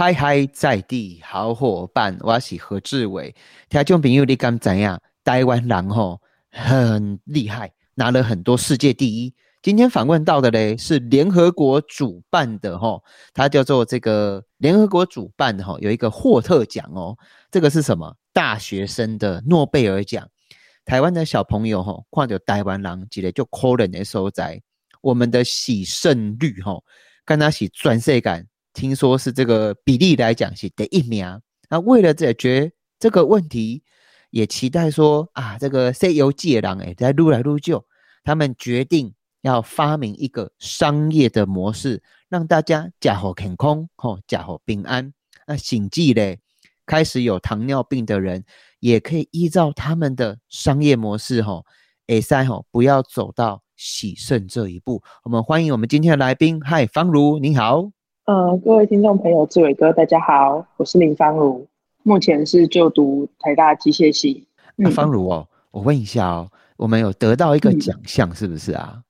嗨嗨，在地好伙伴，我是何志伟。听众朋友，你敢怎样？台湾人吼很厉害，拿了很多世界第一。今天访问到的嘞是联合国主办的吼，它叫做这个联合国主办的吼，有一个霍特奖哦。这个是什么？大学生的诺贝尔奖。台湾的小朋友吼，看到台湾人几个就可怜的所在，我们的喜胜率吼，跟他喜转世感。听说是这个比例来讲是第一名。那为了解决这个问题，也期待说啊，这个西游记的人哎，在撸来撸就，他们决定要发明一个商业的模式，让大家假好健康，吼，假好平安。那醒记嘞，开始有糖尿病的人，也可以依照他们的商业模式，吼，哎塞吼，不要走到喜肾这一步。我们欢迎我们今天的来宾，嗨，方如，你好。呃，各位听众朋友，志伟哥，大家好，我是林芳如，目前是就读台大机械系。那芳如哦，我问一下哦，我们有得到一个奖项是不是啊？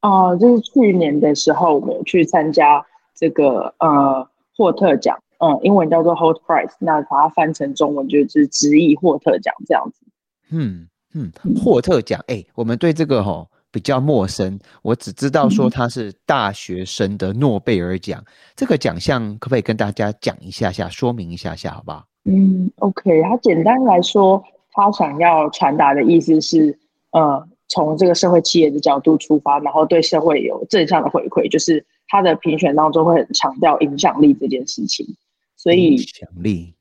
哦，就是去年的时候，我们去参加这个呃霍特奖，嗯，英文叫做 Hot Prize，那把它翻成中文就是直译霍特奖这样子。嗯嗯，霍特奖，哎，我们对这个哈。比较陌生，我只知道说他是大学生的诺贝尔奖，这个奖项可不可以跟大家讲一下下，说明一下下，好不好？嗯，OK，他简单来说，他想要传达的意思是，呃，从这个社会企业的角度出发，然后对社会有正向的回馈，就是他的评选当中会很强调影响力这件事情，所以影响力，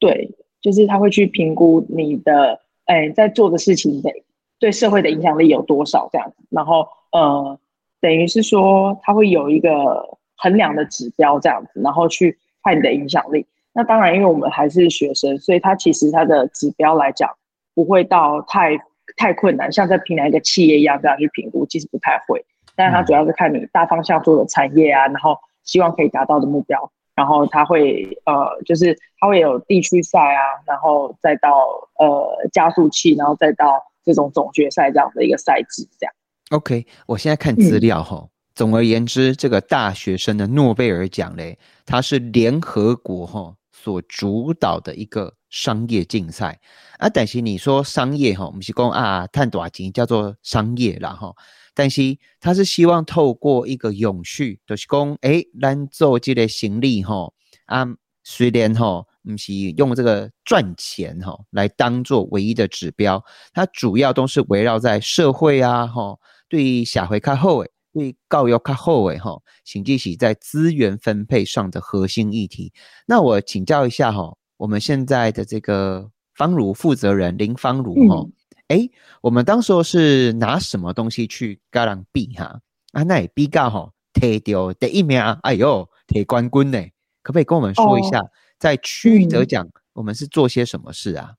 对，就是他会去评估你的，哎，在做的事情的。对社会的影响力有多少？这样子，然后呃，等于是说，它会有一个衡量的指标，这样子，然后去看你的影响力。那当然，因为我们还是学生，所以它其实它的指标来讲，不会到太太困难，像在评量一个企业一样这样去评估，其实不太会。但是它主要是看你大方向做的产业啊，然后希望可以达到的目标，然后它会呃，就是它会有地区赛啊，然后再到呃加速器，然后再到。这种总决赛这样的一个赛制，这样。OK，我现在看资料哈。总而言之，这个大学生的诺贝尔奖嘞，它是联合国哈所主导的一个商业竞赛啊。但是你说商业哈，我们是讲啊，探多少钱叫做商业啦哈。但是他是希望透过一个永续，就是讲哎，咱做这个行李哈啊，虽然哈。不是用这个赚钱哈来当做唯一的指标，它主要都是围绕在社会啊哈，对社会较好诶，对教育较好诶哈，请记起在资源分配上的核心议题。那我请教一下哈，我们现在的这个方如负责人林方如哈，哎，我们当时候是拿什么东西去加人比哈？啊，那也比较哈，提到第一名，哎呦，提冠军呢，可不可以跟我们说一下？在区域得奖，我们是做些什么事啊？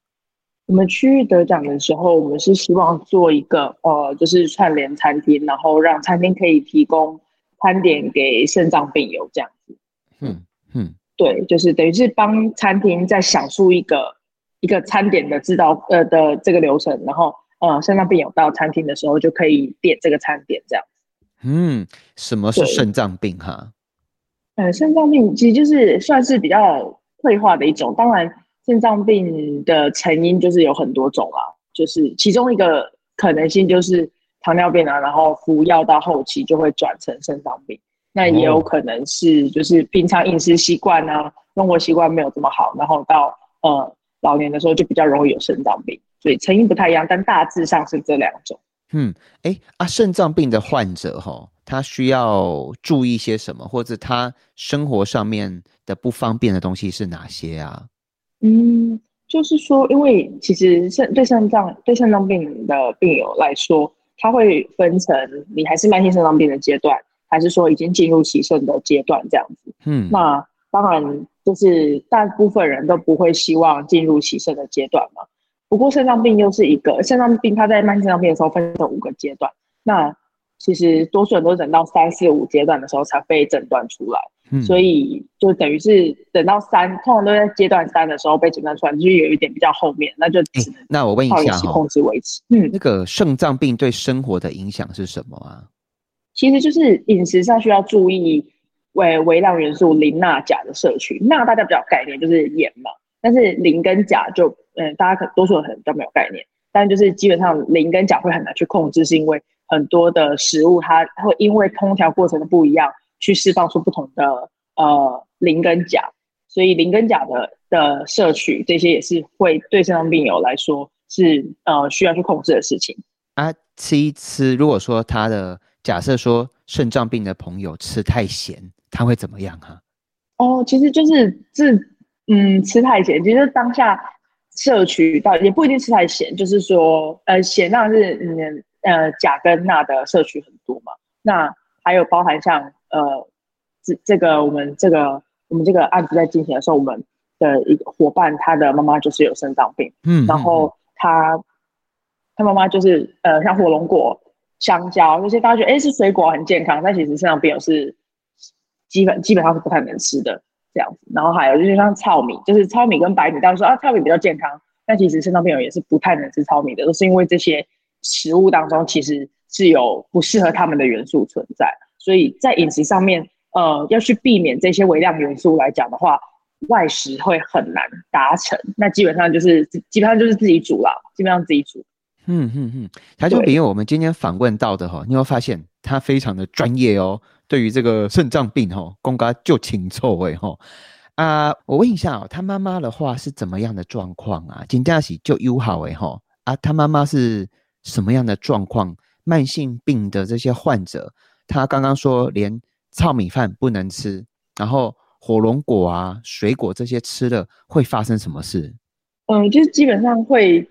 我们区域得奖的时候，我们是希望做一个呃，就是串联餐厅，然后让餐厅可以提供餐点给肾脏病友这样子。嗯嗯，对，就是等于是帮餐厅在享受一个一个餐点的制造呃的这个流程，然后呃肾脏病友到餐厅的时候就可以点这个餐点这样。嗯，什么是肾脏病哈？呃，肾脏病其实就是算是比较。退化的一种，当然肾脏病的成因就是有很多种啦，就是其中一个可能性就是糖尿病啊，然后服药到后期就会转成肾脏病。那也有可能是就是平常饮食习惯啊，生活习惯没有这么好，然后到呃老年的时候就比较容易有肾脏病。所以成因不太一样，但大致上是这两种。嗯，哎啊，肾脏病的患者哈。他需要注意些什么，或者他生活上面的不方便的东西是哪些啊？嗯，就是说，因为其实肾对肾脏对肾脏病的病友来说，他会分成你还是慢性肾脏病的阶段，还是说已经进入洗肾的阶段这样子。嗯，那当然就是大部分人都不会希望进入洗肾的阶段嘛。不过肾脏病又是一个肾脏病，它在慢性肾脏病的时候分成五个阶段，那。其实多数人都等到三四五阶段的时候才被诊断出来，所以就等于是等到三，通常都在阶段三的时候被诊断出来，就是有一点比较后面，那就只能那我问一下哈，控制维持。嗯，那个肾脏病对生活的影响是什么啊？其实就是饮食上需要注意，微微量元素磷、钠、钾的摄取。钠大家比较概念就是盐嘛，但是磷跟钾就嗯，大家可多数人可能比较没有概念。但就是基本上磷跟钾会很难去控制，是因为很多的食物它会因为烹调过程的不一样，去释放出不同的呃磷跟钾，所以磷跟钾的的摄取这些也是会对肾脏病友来说是呃需要去控制的事情啊。吃一吃，如果说他的假设说肾脏病的朋友吃太咸，他会怎么样哈？哦，其实就是这嗯吃太咸，其实当下。摄取到也不一定吃太咸，就是说，呃，咸当然是嗯呃钾跟钠的摄取很多嘛。那还有包含像呃这这个我们这个我们这个案子在进行的时候，我们的一个伙伴他的妈妈就是有肾脏病，嗯，然后他他妈妈就是呃像火龙果、香蕉那些，大家觉得哎是水果很健康，但其实肾脏病是基本基本上是不太能吃的。这样子，然后还有就是像糙米，就是糙米跟白米，大家说啊，糙米比较健康，但其实肾脏病友也是不太能吃糙米的，都是因为这些食物当中其实是有不适合他们的元素存在，所以在饮食上面，呃，要去避免这些微量元素来讲的话，外食会很难达成，那基本上就是基本上就是自己煮了，基本上自己煮。嗯嗯嗯，他就比如我们今天访问到的哈，你会发现他非常的专业哦。对于这个肾脏病哈，公家就清楚诶哈啊，我问一下哦，他妈妈的话是怎么样的状况啊？金嘉喜就友好诶哈啊，他妈妈是什么样的状况？慢性病的这些患者，他刚刚说连糙米饭不能吃，然后火龙果啊、水果这些吃了会发生什么事？嗯，就是基本上会，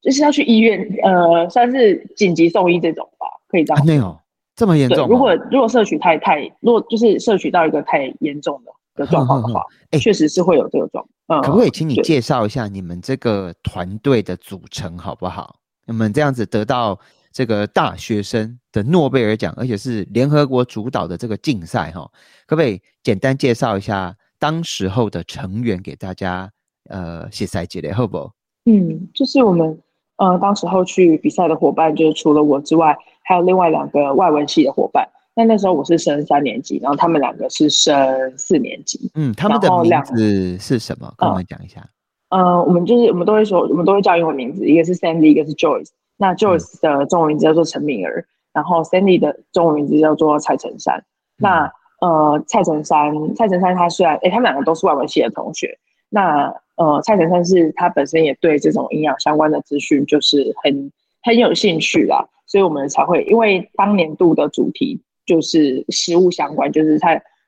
就是要去医院，呃，算是紧急送医这种吧，可以这样。没有。这么严重？如果如果摄取太太，如果就是摄取到一个太严重的的状况的话，哎，确实是会有这个状。嗯，可不可以请你介绍一下你们这个团队的组成好不好？你们这样子得到这个大学生的诺贝尔奖，而且是联合国主导的这个竞赛哈，可不可以简单介绍一下当时候的成员给大家？呃，谢赛姐的好不？嗯，就是我们呃，当时候去比赛的伙伴，就是除了我之外。还有另外两个外文系的伙伴，那那时候我是升三年级，然后他们两个是升四年级。嗯，他们的名字是什么？跟我们讲一下。呃，我们就是我们都会说，我们都会叫英文名字，一个是 Sandy，一个是 Joyce。那 Joyce 的中文名字叫做陈敏儿，然后 Sandy 的中文名字叫做蔡成山。那呃，蔡成山，蔡成山他虽然，哎，他们两个都是外文系的同学。那呃，蔡成山是他本身也对这种营养相关的资讯就是很很有兴趣啦。所以我们才会，因为当年度的主题就是食物相关，就是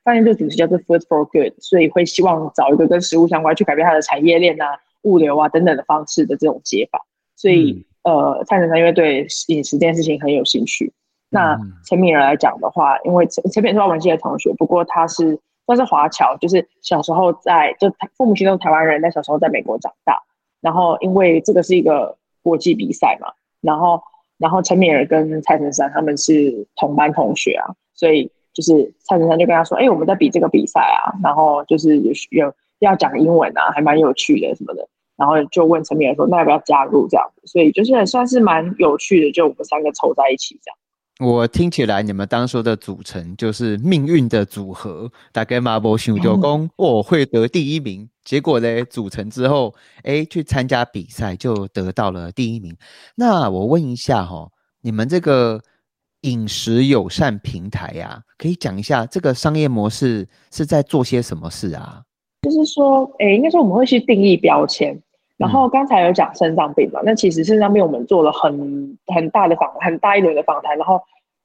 他当年度主题叫做 Food for Good，所以会希望找一个跟食物相关，去改变它的产业链啊、物流啊等等的方式的这种解法。所以，呃，蔡成山因为对饮食这件事情很有兴趣。那陈敏儿来讲的话，因为陈陈敏是外文系的同学，不过他是算是华侨，就是小时候在就父母亲都是台湾人，但小时候在美国长大。然后因为这个是一个国际比赛嘛，然后。然后陈敏儿跟蔡成山他们是同班同学啊，所以就是蔡成山就跟他说：“哎，我们在比这个比赛啊，然后就是有有要讲英文啊，还蛮有趣的什么的。”然后就问陈敏儿说：“那要不要加入这样子？”所以就是算是蛮有趣的，就我们三个凑在一起这样。我听起来你们当初的组成就是命运的组合，大概马博想就讲我会得第一名。结果呢？组成之后，哎，去参加比赛就得到了第一名。那我问一下哈，你们这个饮食友善平台呀，可以讲一下这个商业模式是在做些什么事啊？就是说，哎，应该说我们会去定义标签。然后刚才有讲肾脏病嘛，那其实肾脏病我们做了很很大的访很大一轮的访谈，然后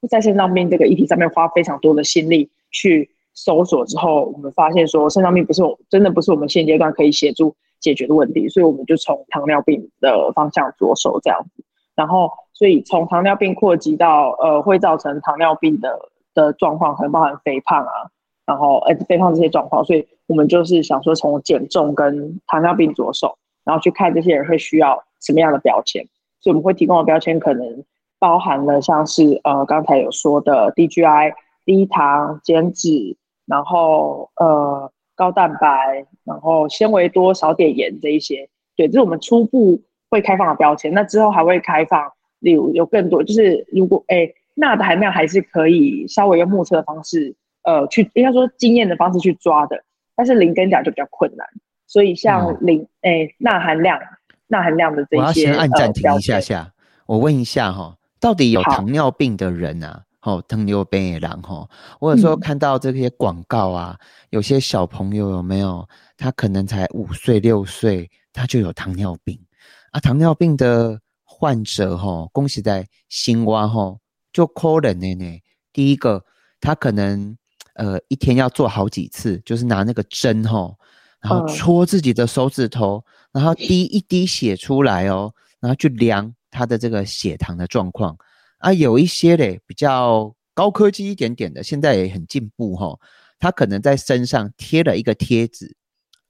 在肾脏病这个议题上面花非常多的心力去。搜索之后，我们发现说肾脏病不是我真的不是我们现阶段可以协助解决的问题，所以我们就从糖尿病的方向着手这样子。然后，所以从糖尿病扩及到呃会造成糖尿病的的状况，可能包含肥胖啊，然后呃肥胖这些状况。所以我们就是想说从减重跟糖尿病着手，然后去看这些人会需要什么样的标签。所以我们会提供的标签可能包含了像是呃刚才有说的 DGI 低糖减脂。然后呃高蛋白，然后纤维多少点盐这一些，对，这是我们初步会开放的标签。那之后还会开放，例如有更多，就是如果哎钠的含量还是可以稍微用目测的方式呃去应该说经验的方式去抓的，但是磷跟钾就比较困难。所以像磷哎钠含量钠含量的这些，我要先按暂停一下下，我问一下哈，到底有糖尿病的人啊？哦，糖尿病也然哈，我有时候看到这些广告啊，有些小朋友有没有？他可能才五岁六岁，他就有糖尿病啊！糖尿病的患者哈，恭喜在新蛙哈，就可能呢呢。第一个，他可能呃一天要做好几次，就是拿那个针哈，然后戳自己的手指头，然后滴一滴血出来哦，然后去量他的这个血糖的状况。啊，有一些嘞比较高科技一点点的，现在也很进步哈。他可能在身上贴了一个贴纸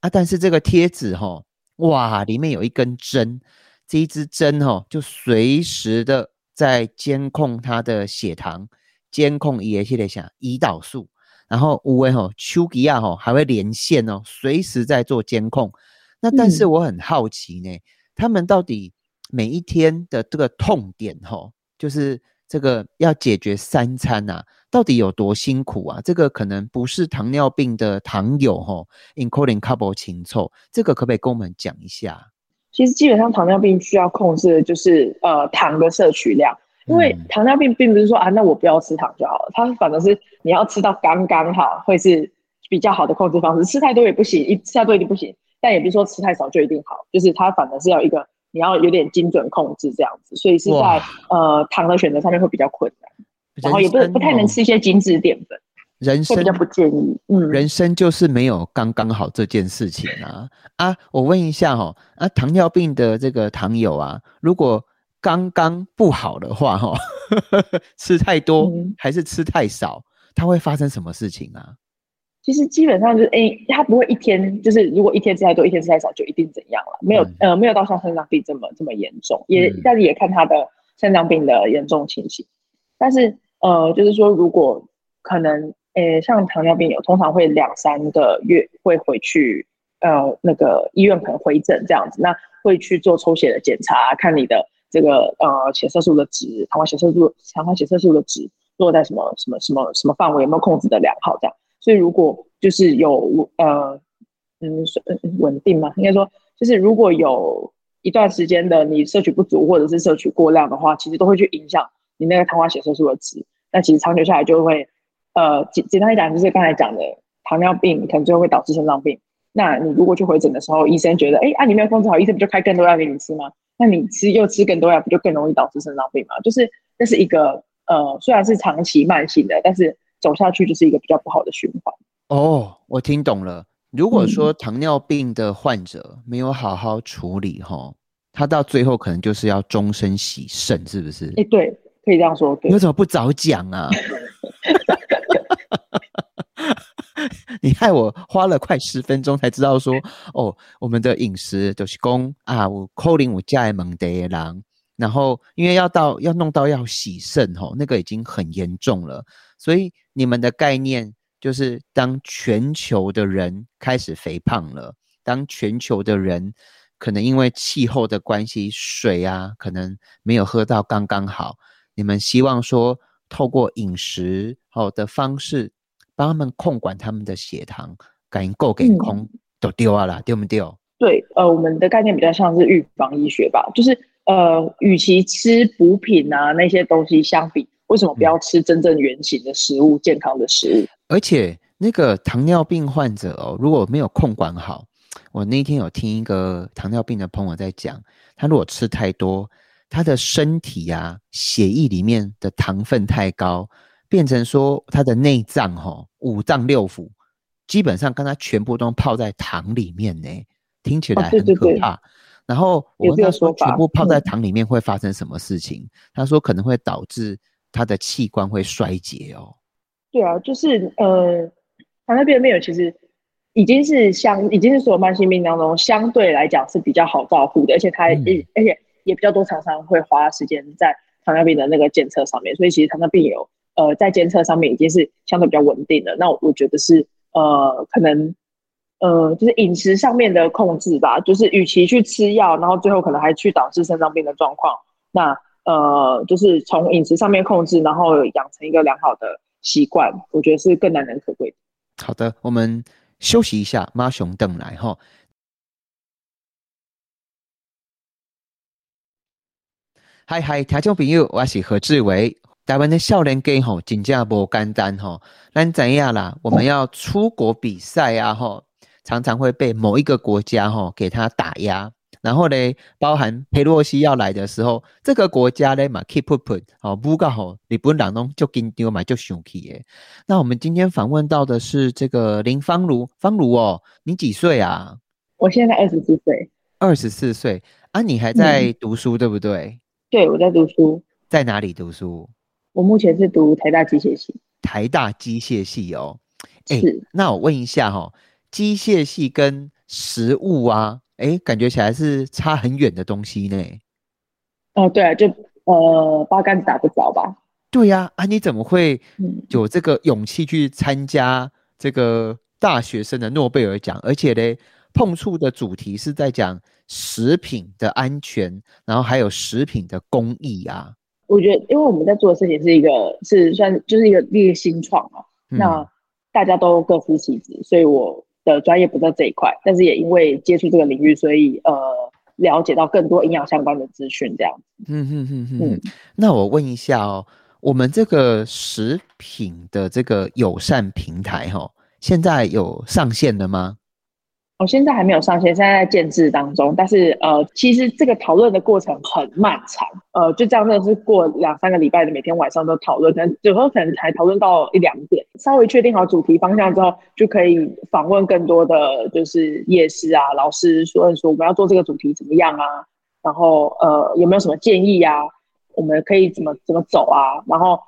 啊，但是这个贴纸哈，哇，里面有一根针，这一支针哈，就随时的在监控他的血糖，监控也系列下胰岛素，然后五位哈丘吉亚哈还会连线哦，随时在做监控。那但是我很好奇呢，他们到底每一天的这个痛点哈？就是这个要解决三餐呐，到底有多辛苦啊？这个可能不是糖尿病的糖友哈，including couple 情凑，这个可不可以跟我们讲一下？其实基本上糖尿病需要控制的就是呃糖的摄取量，因为糖尿病并不是说啊，那我不要吃糖就好了，它反而是你要吃到刚刚好，会是比较好的控制方式。吃太多也不行，一吃太多一定不行，但也不是说吃太少就一定好，就是它反而是要一个。你要有点精准控制这样子，所以是在呃糖的选择上面会比较困难，然后也不不太能吃一些精致淀粉，人生比较不建议。嗯，人生就是没有刚刚好这件事情啊啊！我问一下哈啊，糖尿病的这个糖友啊，如果刚刚不好的话哈，吃太多还是吃太少，它会发生什么事情啊？其实基本上就是，哎，他不会一天就是，如果一天吃太多，一天吃太少，就一定怎样了？没有，呃，没有到像肾脏病这么这么严重，也但是也看他的肾脏病的严重情形。但是，呃，就是说，如果可能，诶，像糖尿病有，通常会两三个月会回去，呃，那个医院可能回诊这样子，那会去做抽血的检查，看你的这个呃血色素的值，糖化血色素，糖化血色素的值落在什么什么什么什么范围，有没有控制的良好这样。所以，如果就是有呃，嗯，稳定嘛，应该说，就是如果有一段时间的你摄取不足或者是摄取过量的话，其实都会去影响你那个糖化血色素的值。那其实长久下来就会，呃，简简单一讲，就是刚才讲的糖尿病可能最后会导致肾脏病。那你如果去回诊的时候，医生觉得，哎，啊，你没有控制好，医生不就开更多药给你吃吗？那你吃又吃更多药，不就更容易导致肾脏病吗？就是这是一个呃，虽然是长期慢性的，但是。走下去就是一个比较不好的循环哦，我听懂了。如果说糖尿病的患者没有好好处理哈，他到最后可能就是要终身洗肾，是不是？哎，对，可以这样说。你为什么不早讲啊？你害我花了快十分钟才知道说，哦，我们的饮食就是供啊，我扣零我加蒙德郎，然后因为要到要弄到要洗肾吼，那个已经很严重了。所以你们的概念就是，当全球的人开始肥胖了，当全球的人可能因为气候的关系，水啊可能没有喝到刚刚好，你们希望说透过饮食好的方式，帮他们控管他们的血糖，感应够给空都丢啊啦，丢不丢？对，呃，我们的概念比较像是预防医学吧，就是呃，与其吃补品啊那些东西相比。为什么不要吃真正原形的食物、健康的食物？而且那个糖尿病患者哦，如果没有控管好，我那天有听一个糖尿病的朋友在讲，他如果吃太多，他的身体啊，血液里面的糖分太高，变成说他的内脏哈，五脏六腑基本上跟他全部都泡在糖里面呢，听起来很可怕。然后我问他说，全部泡在糖里面会发生什么事情？他说可能会导致。他的器官会衰竭哦。对啊，就是呃，糖尿病没有，其实已经是相，已经是所有慢性病当中相对来讲是比较好照顾的，而且它也而且也比较多厂商会花时间在糖尿病的那个检测上面，所以其实糖尿病有呃在监测上面已经是相对比较稳定的。那我觉得是呃可能呃就是饮食上面的控制吧，就是与其去吃药，然后最后可能还去导致肾脏病的状况，那。呃，就是从饮食上面控制，然后养成一个良好的习惯，我觉得是更难能可贵。好的，我们休息一下，妈熊邓来哈。嗨嗨，听众朋友，我是何志伟。台湾的少年家吼，真正无简单吼。咱怎样啦？我们要出国比赛啊吼，常常会被某一个国家吼给他打压。然后呢，包含佩洛西要来的时候，这个国家呢嘛 keep up 哦，不过吼日本人拢就紧张嘛，就生气耶。那我们今天访问到的是这个林芳如，芳如哦，你几岁啊？我现在二十四岁。二十四岁啊？你还在读书对不对？对，我在读书。在哪里读书？我目前是读台大机械系。台大机械系哦。是。那我问一下哈，机械系跟食物啊，哎，感觉起来是差很远的东西呢。哦，对啊，就呃八竿子打不着吧。对呀，啊，你怎么会有这个勇气去参加这个大学生的诺贝尔奖？而且呢，碰触的主题是在讲。食品的安全，然后还有食品的工艺啊。我觉得，因为我们在做的事情是一个是算就是一个一个新创嘛，那大家都各司其职，所以我的专业不在这一块，但是也因为接触这个领域，所以呃了解到更多营养相关的资讯，这样。嗯嗯嗯嗯。那我问一下哦，我们这个食品的这个友善平台哈，现在有上线了吗？我现在还没有上线，现在在建制当中。但是呃，其实这个讨论的过程很漫长，呃，就这样，真的是过两三个礼拜的，每天晚上都讨论，可能有时候可能才讨论到一两点。稍微确定好主题方向之后，就可以访问更多的就是夜市啊，老师说一说我们要做这个主题怎么样啊？然后呃，有没有什么建议啊？我们可以怎么怎么走啊？然后。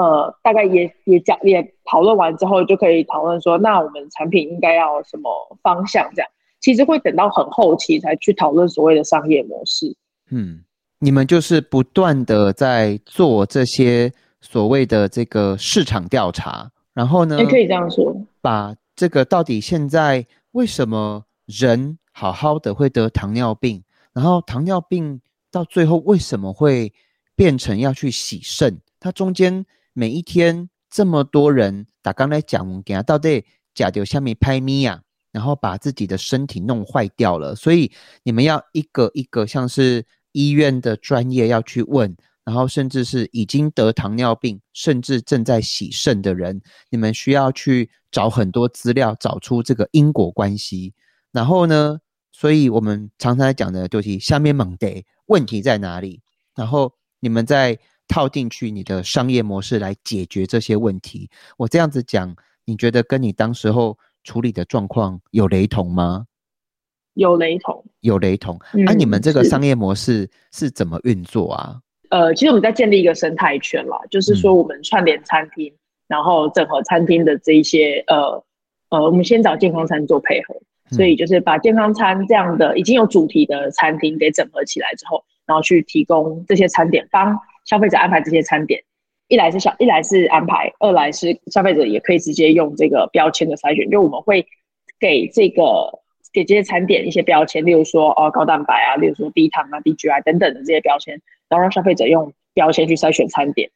呃，大概也也讲也讨论完之后，就可以讨论说，那我们产品应该要什么方向？这样其实会等到很后期才去讨论所谓的商业模式。嗯，你们就是不断的在做这些所谓的这个市场调查，然后呢，也可以这样说，把这个到底现在为什么人好好的会得糖尿病，然后糖尿病到最后为什么会变成要去洗肾？它中间。每一天这么多人打刚才讲，给他到底假掉下面拍咪呀，然后把自己的身体弄坏掉了，所以你们要一个一个像是医院的专业要去问，然后甚至是已经得糖尿病，甚至正在洗肾的人，你们需要去找很多资料，找出这个因果关系。然后呢，所以我们常常在讲的就是下面猛得问题在哪里，然后你们在。套进去你的商业模式来解决这些问题。我这样子讲，你觉得跟你当时候处理的状况有雷同吗？有雷同，有雷同。那你们这个商业模式是怎么运作啊？呃，其实我们在建立一个生态圈啦，就是说我们串联餐厅，然后整合餐厅的这一些呃呃，我们先找健康餐做配合，所以就是把健康餐这样的已经有主题的餐厅给整合起来之后，然后去提供这些餐点帮。消费者安排这些餐点，一来是小，一来是安排，二来是消费者也可以直接用这个标签的筛选，就我们会给这个给这些餐点一些标签，例如说哦高蛋白啊，例如说低糖啊、低 GI 等等的这些标签，然后让消费者用标签去筛选餐点，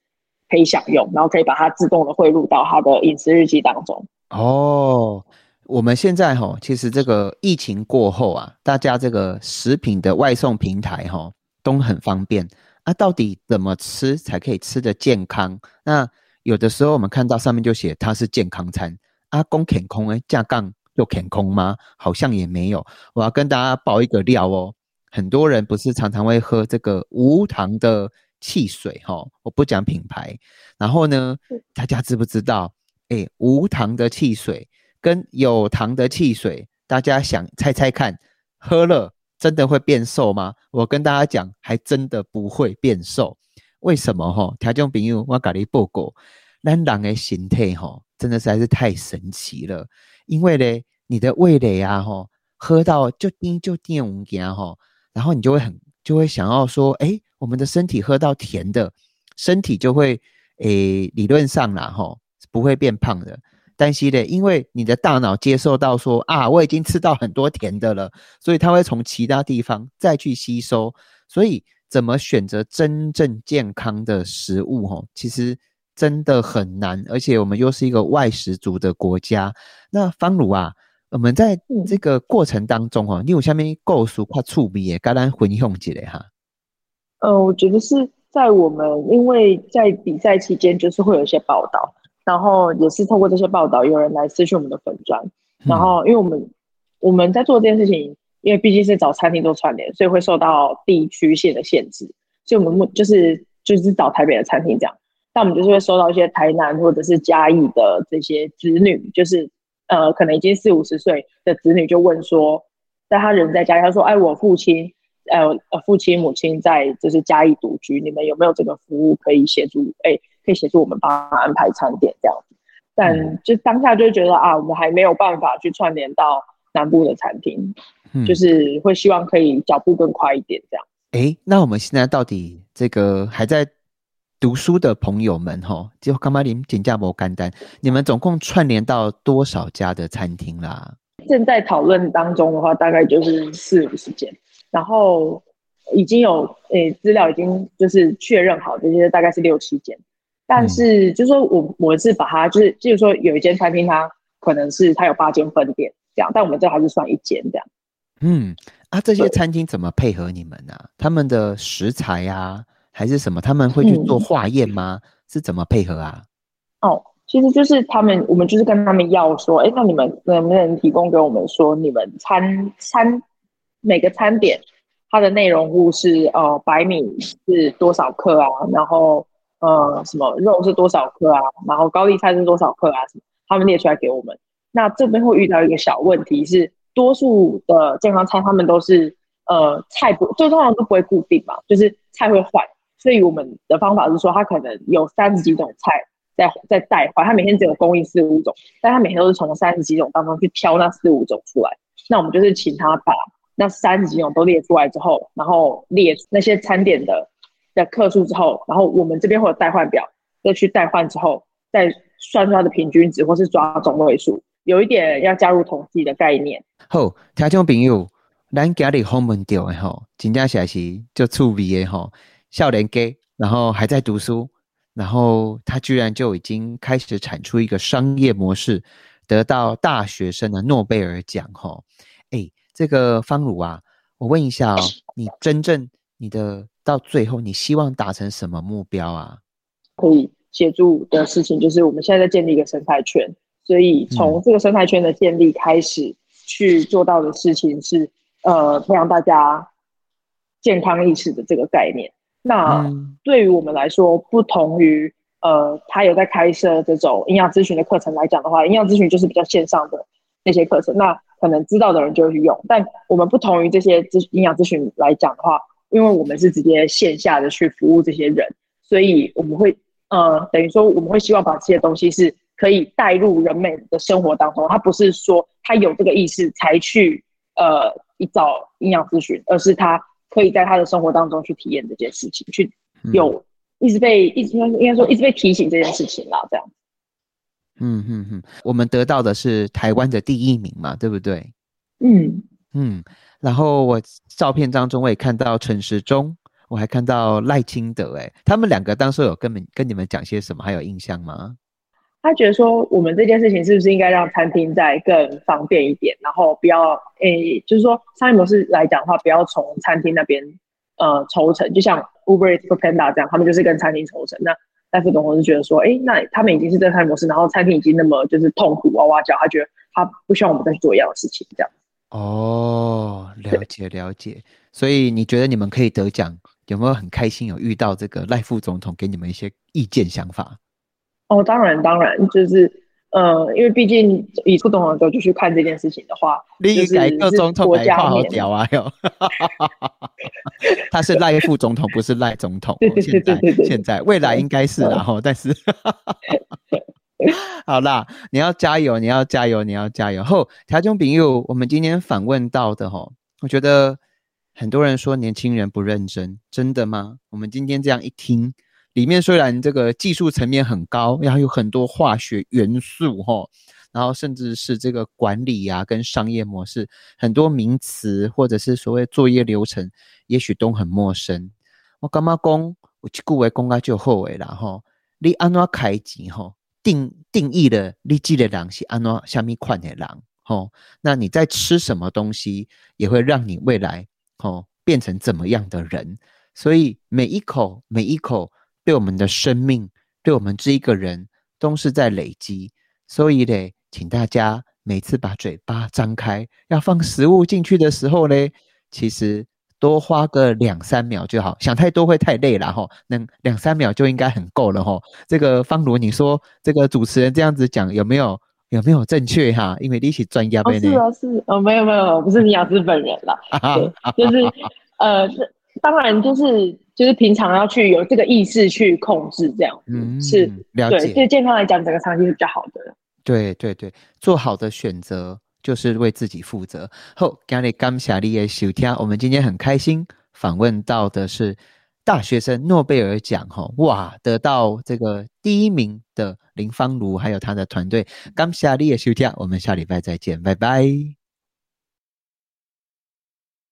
可以享用，然后可以把它自动的汇入到他的饮食日记当中。哦，我们现在哈，其实这个疫情过后啊，大家这个食品的外送平台哈都很方便。啊，到底怎么吃才可以吃的健康？那有的时候我们看到上面就写它是健康餐，啊，公填空哎，架杠又填空吗？好像也没有。我要跟大家爆一个料哦，很多人不是常常会喝这个无糖的汽水哈，我不讲品牌。然后呢，大家知不知道？哎，无糖的汽水跟有糖的汽水，大家想猜猜看，喝了。真的会变瘦吗？我跟大家讲，还真的不会变瘦。为什么？哈，条件朋友，我跟你报告，咱人的形态哈，真的实在是太神奇了。因为呢，你的味蕾啊，哈，喝到就甜就甜五件哈，然后你就会很就会想要说，哎，我们的身体喝到甜的，身体就会，诶，理论上啦，哈，不会变胖的。担心的，因为你的大脑接受到说啊，我已经吃到很多甜的了，所以它会从其他地方再去吸收。所以怎么选择真正健康的食物？吼，其实真的很难，而且我们又是一个外食族的国家。那方如啊，我们在这个过程当中哦，你有下面构诉快触笔也刚刚分享起来哈。呃，我觉得是在我们因为在比赛期间，就是会有一些报道，然后也是透过这些报道，有人来私讯我们的粉砖，然后因为我们我们在做这件事情，因为毕竟是找餐厅做串联，所以会受到地区性的限制，所以我们就是就是找台北的餐厅这样。但我们就是会收到一些台南或者是嘉义的这些子女，就是呃，可能已经四五十岁的子女就问说，在他人在家，他说：“哎，我父亲，呃呃，父亲母亲在就是嘉义独居，你们有没有这个服务可以协助？哎，可以协助我们帮他安排餐点这样子。但就当下就觉得啊，我们还没有办法去串联到南部的餐厅，就是会希望可以脚步更快一点这样。哎，那我们现在到底这个还在？读书的朋友们，哈，就干嘛连减价不干单？你们总共串联到多少家的餐厅啦？正在讨论当中的话，大概就是四五十间，然后已经有诶资料已经就是确认好这些大概是六七间，但是就是说我我是把它就是，就是说有一间餐厅它可能是它有八间分店这样，但我们这还是算一间这样。嗯，啊，这些餐厅怎么配合你们呢？他们的食材呀？还是什么？他们会去做化验吗？是怎么配合啊？哦，其实就是他们，我们就是跟他们要说，哎，那你们能不能提供给我们说，你们餐餐每个餐点它的内容物是呃白米是多少克啊？然后呃什么肉是多少克啊？然后高丽菜是多少克啊？什么？他们列出来给我们。那这边会遇到一个小问题是，多数的健康餐他们都是呃菜不就通常都不会固定嘛，就是菜会换。所以我们的方法是说，他可能有三十几种菜在在代换，他每天只有供应四五种，但他每天都是从三十几种当中去挑那四五种出来。那我们就是请他把那三十几种都列出来之后，然后列那些餐点的的克数之后，然后我们这边会有代换表，再去代换之后，再算出它的平均值或是抓中位数，有一点要加入统计的概念。好，听众朋友，咱家里访问到的吼，真正是就趣味的吼。笑脸 gay，然后还在读书，然后他居然就已经开始产出一个商业模式，得到大学生的诺贝尔奖吼！哎，这个方如啊，我问一下哦，你真正你的到最后，你希望达成什么目标啊？可以协助的事情就是我们现在在建立一个生态圈，所以从这个生态圈的建立开始去做到的事情是，呃，培养大家健康意识的这个概念。那对于我们来说，不同于呃，他有在开设这种营养咨询的课程来讲的话，营养咨询就是比较线上的那些课程，那可能知道的人就会去用。但我们不同于这些咨营养咨询来讲的话，因为我们是直接线下的去服务这些人，所以我们会呃，等于说我们会希望把这些东西是可以带入人们的生活当中。他不是说他有这个意识才去呃找营养咨询，而是他。可以在他的生活当中去体验这件事情，去有一直被一直应该应该说一直被提醒这件事情啦，这样。嗯嗯嗯，我们得到的是台湾的第一名嘛，对不对？嗯嗯，然后我照片当中我也看到陈时中，我还看到赖清德，哎，他们两个当时有跟们跟你们讲些什么，还有印象吗？他觉得说，我们这件事情是不是应该让餐厅再更方便一点，然后不要诶，就是说商业模式来讲的话，不要从餐厅那边呃抽成，就像 Uber Eats、Panda 这样，他们就是跟餐厅抽成。那戴副总我是觉得说，哎，那他们已经是这餐模式，然后餐厅已经那么就是痛苦哇哇叫，他觉得他不希望我们再去做一样的事情，这样。哦，了解了解。所以你觉得你们可以得奖，有没有很开心？有遇到这个赖副总统给你们一些意见想法？哦，当然，当然，就是，呃，因为毕竟以副总统角度去看这件事情的话，就是一个总统来画好屌啊 哟，他是赖副总统，不是赖总统。现在，现在，未来应该是然后，但是，好啦，你要加油，你要加油，你要加油。后条中朋友，我们今天访问到的哈，我觉得很多人说年轻人不认真，真的吗？我们今天这样一听。里面虽然这个技术层面很高，然后有很多化学元素哈，然后甚至是这个管理啊跟商业模式很多名词或者是所谓作业流程，也许都很陌生。我干嘛讲？我去顾为公开就后悔了哈。你安怎开钱吼，定定义了你这个人是安怎下面款的人吼，那你在吃什么东西，也会让你未来吼变成怎么样的人。所以每一口每一口对我们的生命，对我们这一个人都是在累积。所以嘞，请大家每次把嘴巴张开，要放食物进去的时候嘞，其实。多花个两三秒就好，想太多会太累了哈。能两三秒就应该很够了哈。这个方如，你说这个主持人这样子讲有没有有没有正确哈？因为你是专家呗。是啊，是哦，没有没有，不是尼亚斯本人啦。就是呃，当然就是就是平常要去有这个意识去控制这样嗯，是了解。对健康来讲，整个长期是比较好的。对对对，做好的选择。就是为自己负责。后，今日感谢你的收听，我们今天很开心访问到的是大学生诺贝尔奖，哈哇，得到这个第一名的林芳如，还有他的团队。刚下你的收听，我们下礼拜再见，拜拜。